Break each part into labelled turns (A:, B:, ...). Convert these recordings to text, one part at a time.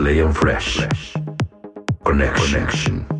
A: play and fresh. Connection.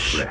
A: Play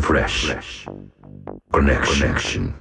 A: fresh. Connection.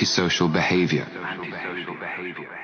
B: Antisocial behavior. Antisocial behavior.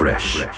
C: Fresh.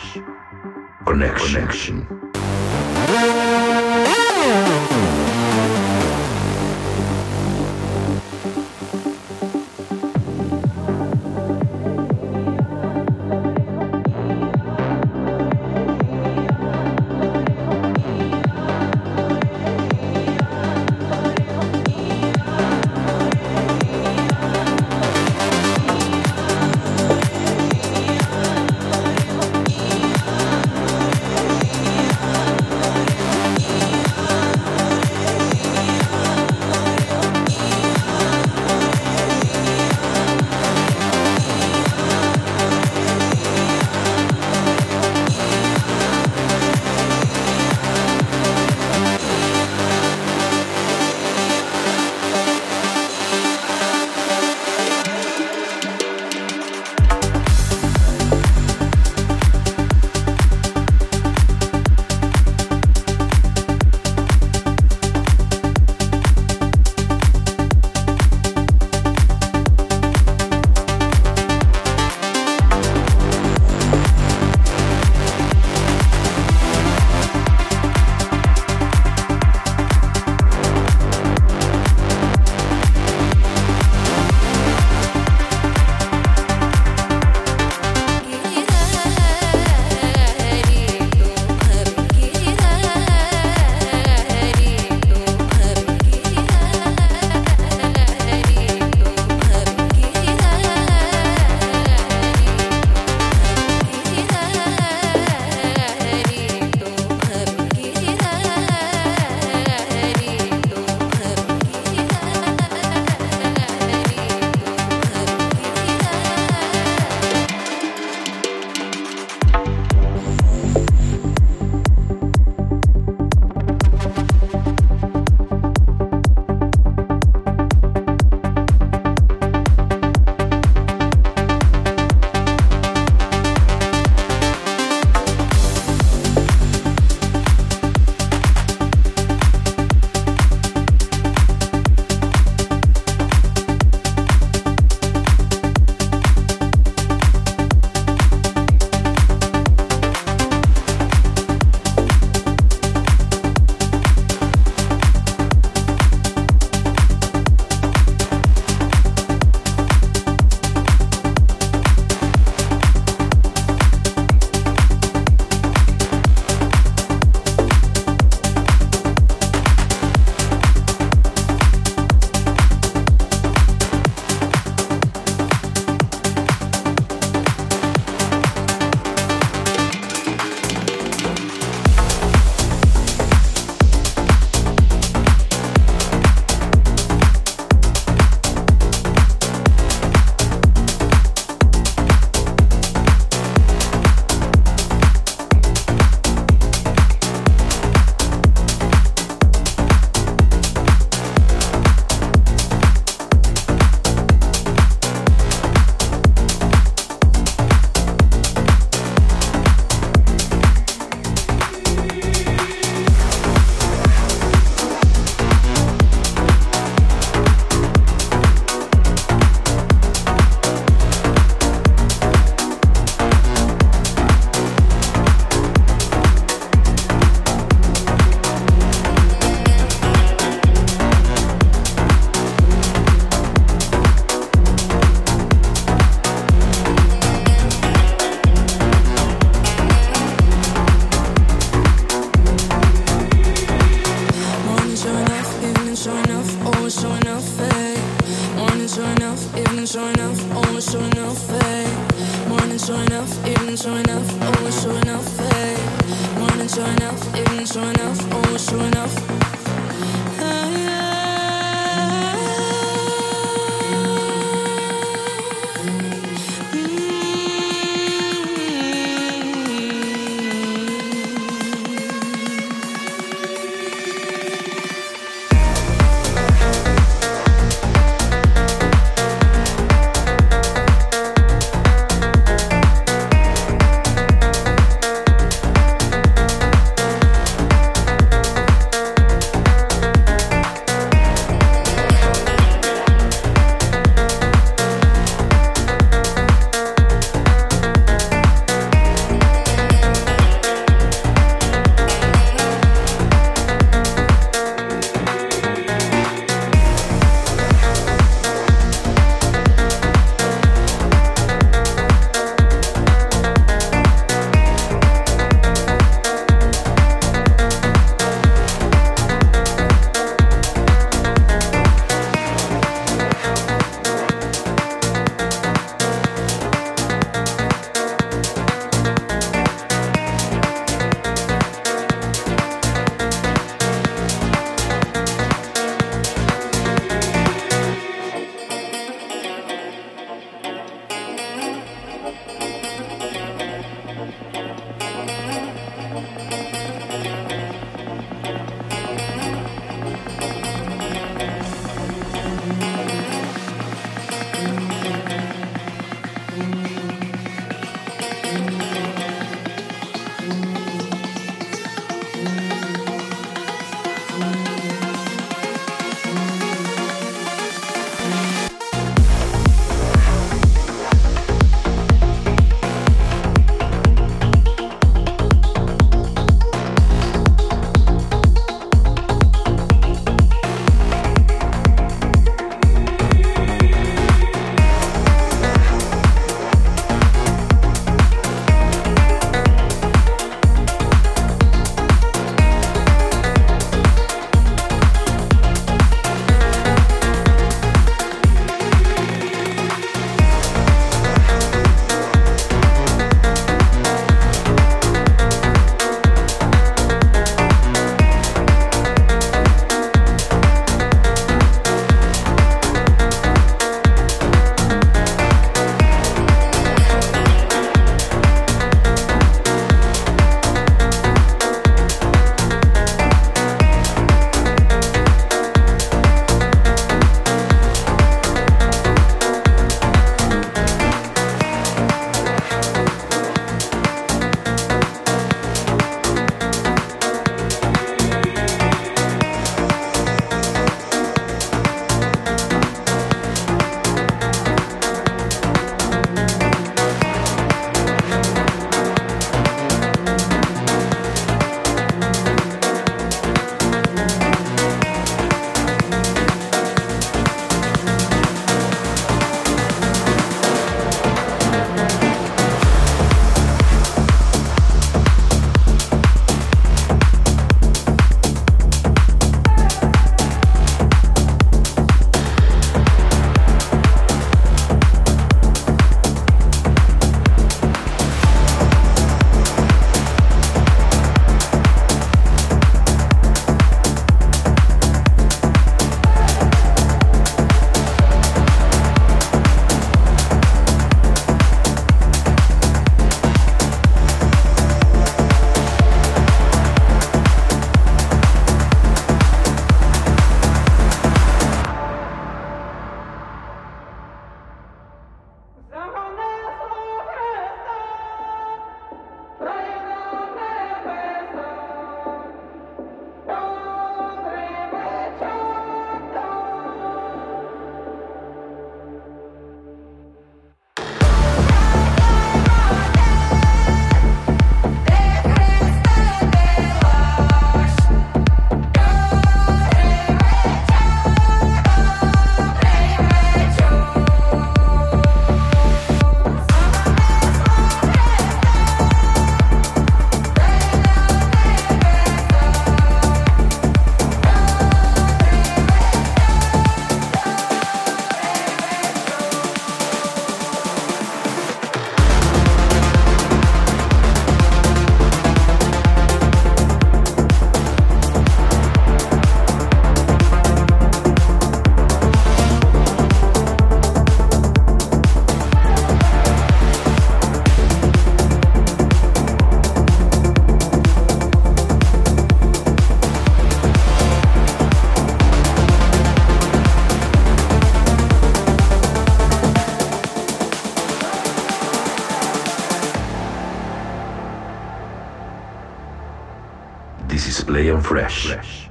D: Fresh.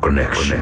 D: Connection.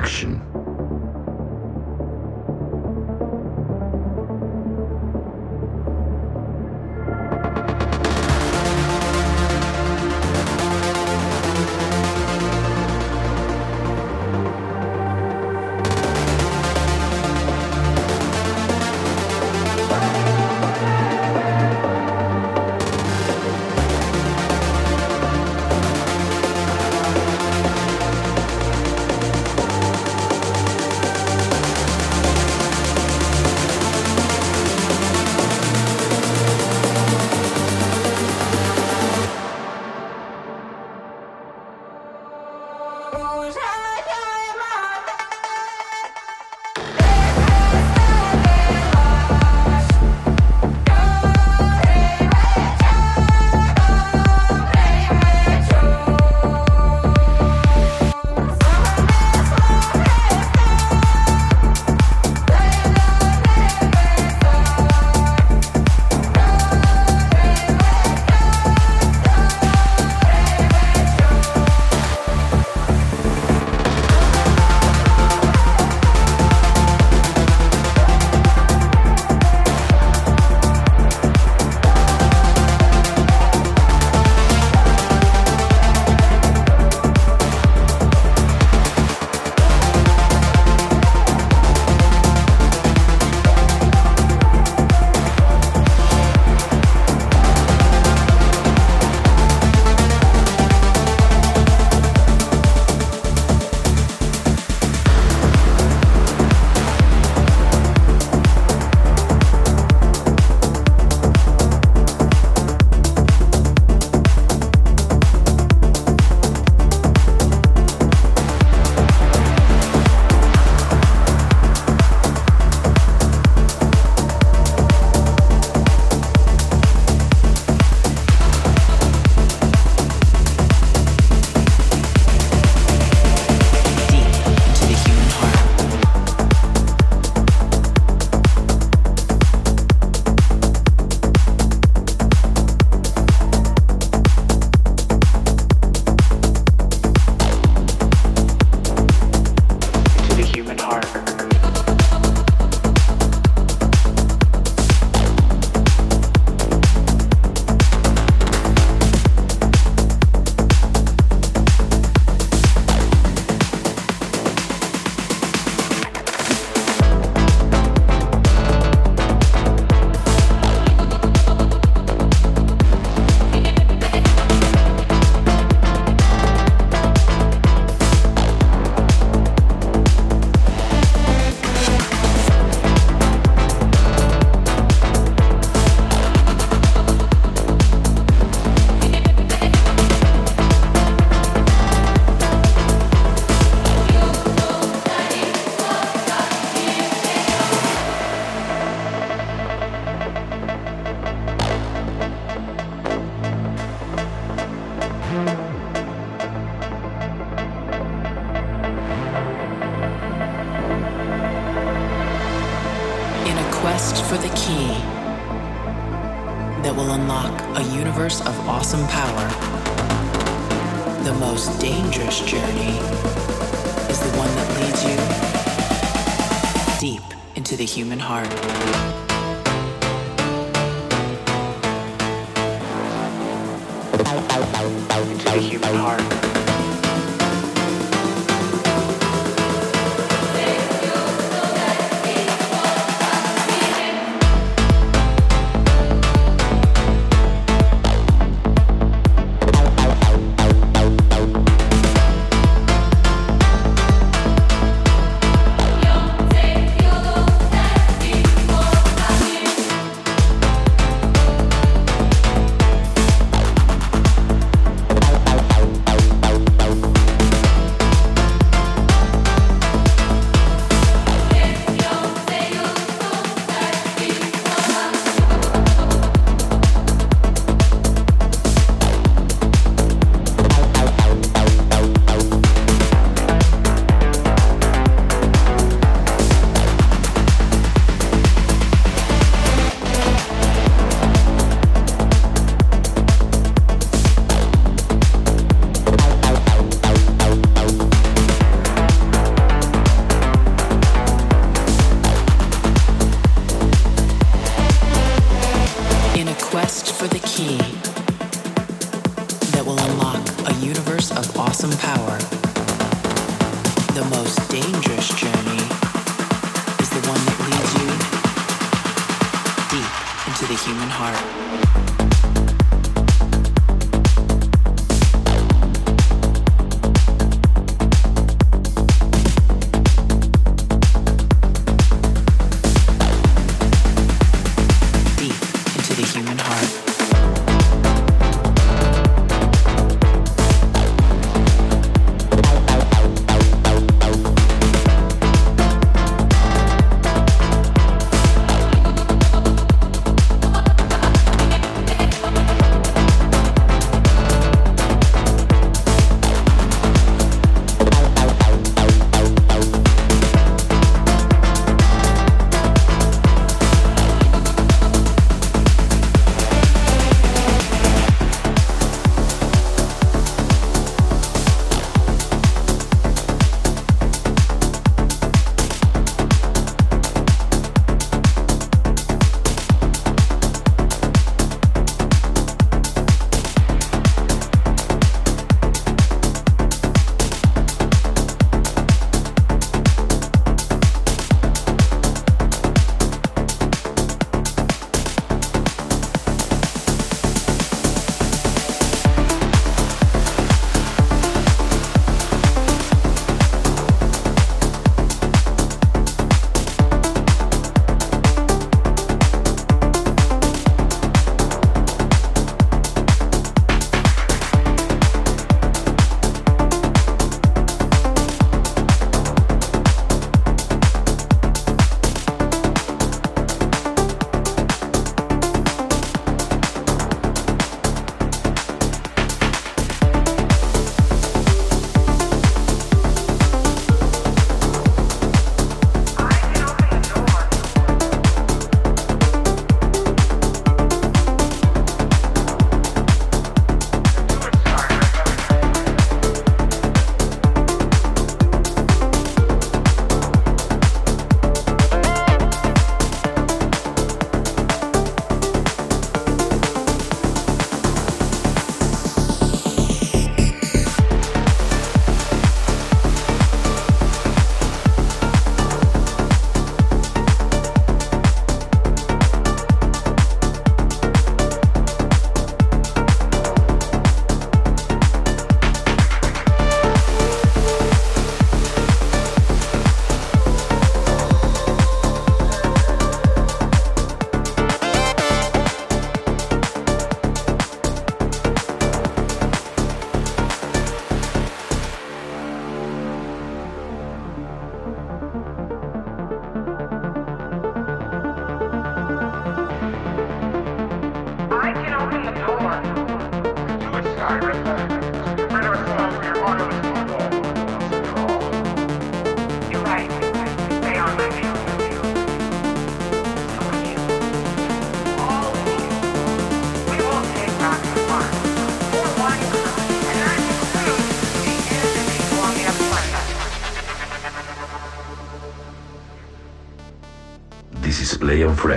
D: into the human heart.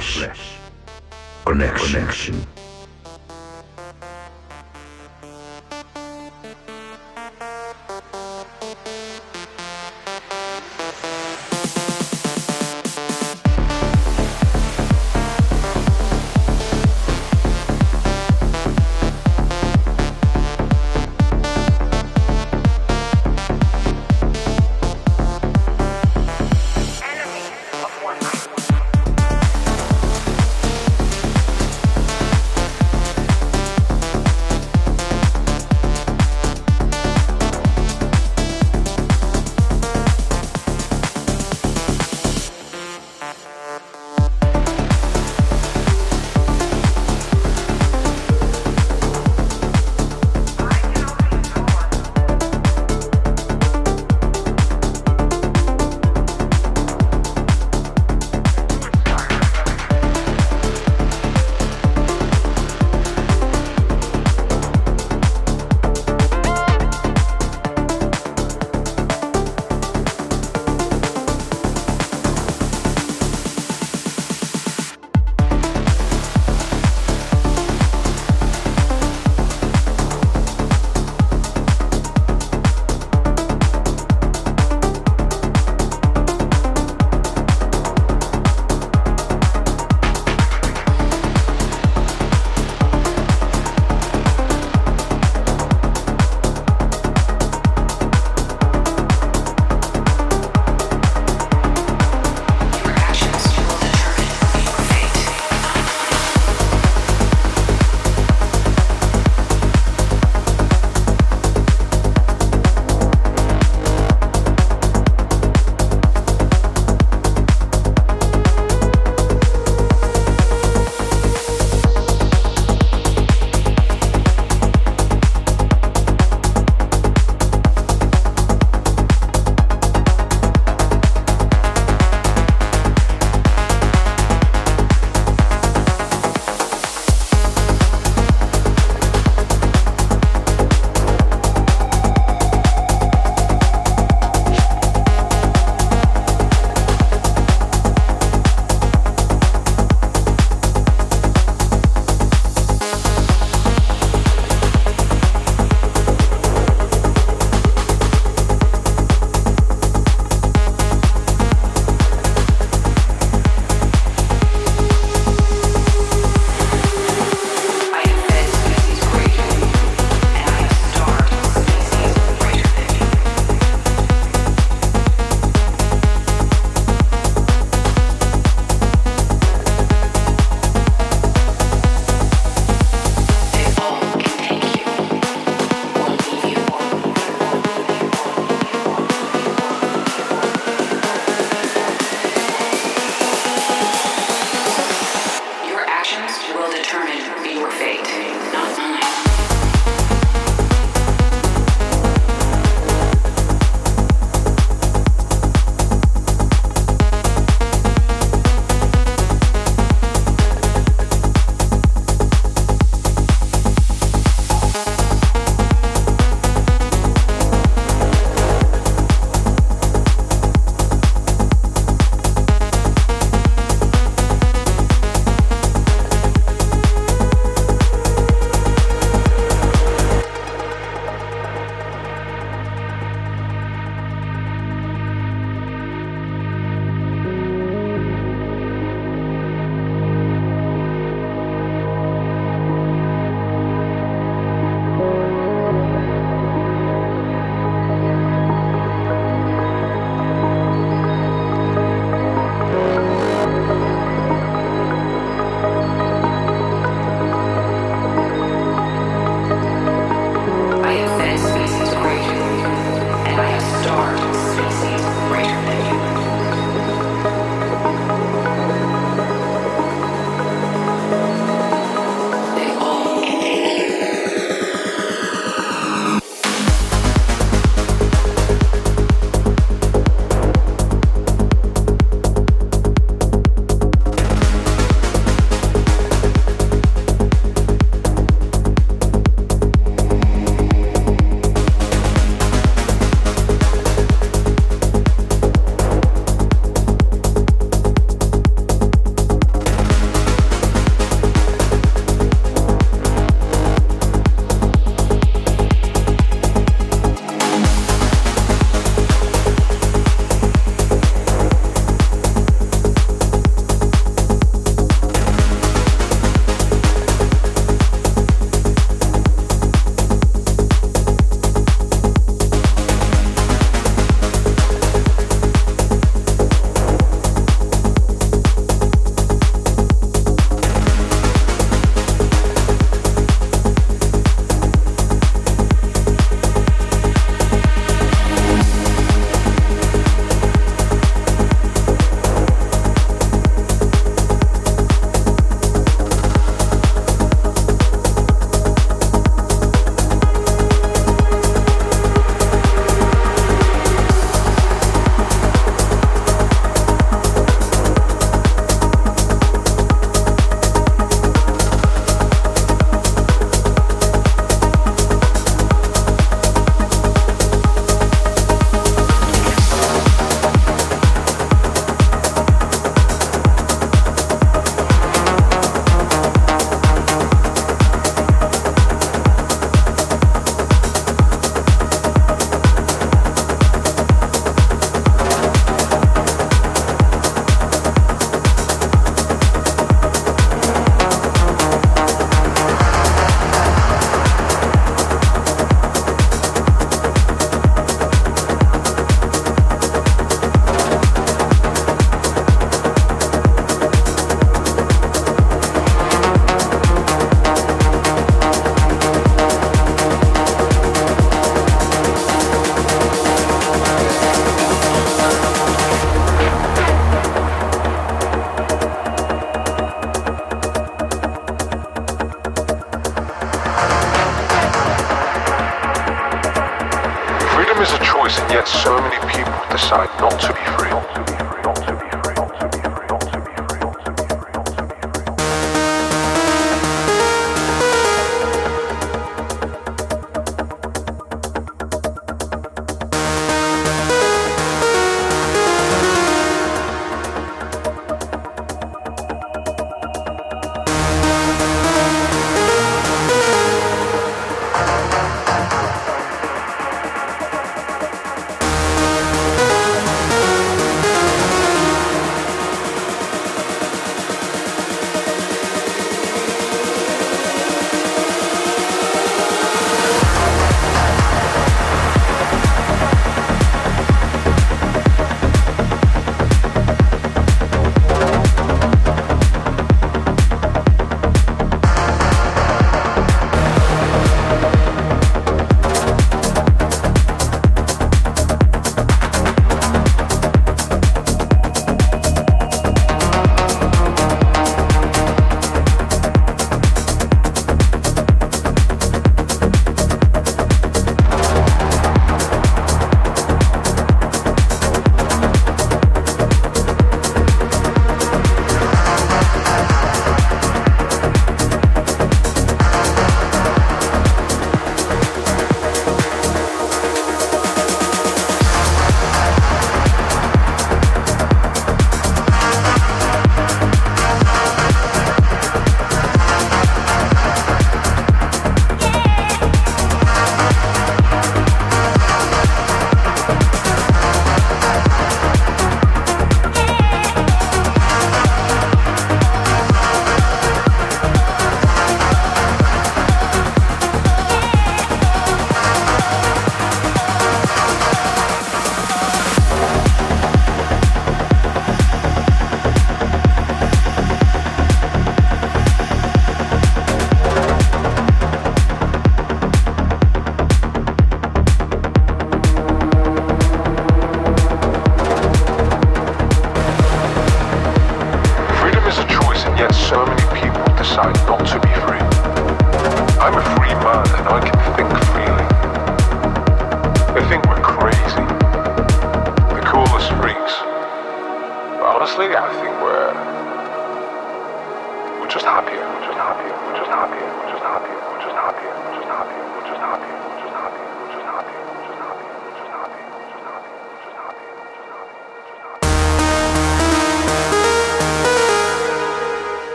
A: Fresh.